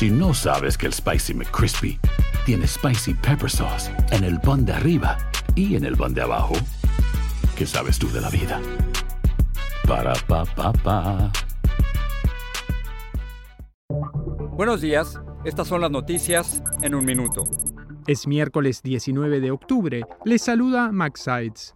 Si no sabes que el Spicy McCrispy tiene Spicy Pepper Sauce en el pan de arriba y en el pan de abajo, ¿qué sabes tú de la vida? Para, pa, pa, pa. Buenos días, estas son las noticias en un minuto. Es miércoles 19 de octubre. Les saluda Max Sides.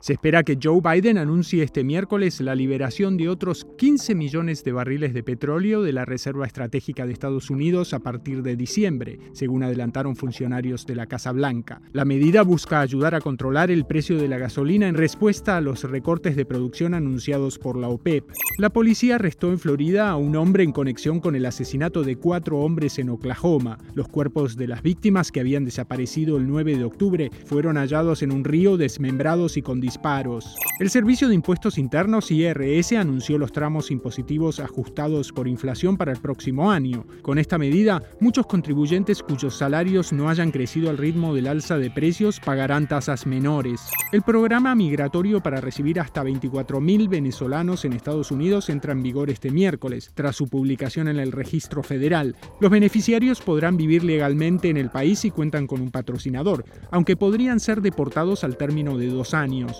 Se espera que Joe Biden anuncie este miércoles la liberación de otros 15 millones de barriles de petróleo de la Reserva Estratégica de Estados Unidos a partir de diciembre, según adelantaron funcionarios de la Casa Blanca. La medida busca ayudar a controlar el precio de la gasolina en respuesta a los recortes de producción anunciados por la OPEP. La policía arrestó en Florida a un hombre en conexión con el asesinato de cuatro hombres en Oklahoma. Los cuerpos de las víctimas que habían desaparecido el 9 de octubre fueron hallados en un río desmembrados y con El Servicio de Impuestos Internos IRS anunció los tramos impositivos ajustados por inflación para el próximo año. Con esta medida, muchos contribuyentes cuyos salarios no hayan crecido al ritmo del alza de precios pagarán tasas menores. El programa migratorio para recibir hasta 24.000 venezolanos en Estados Unidos entra en vigor este miércoles, tras su publicación en el registro federal. Los beneficiarios podrán vivir legalmente en el país y cuentan con un patrocinador, aunque podrían ser deportados al término de dos años.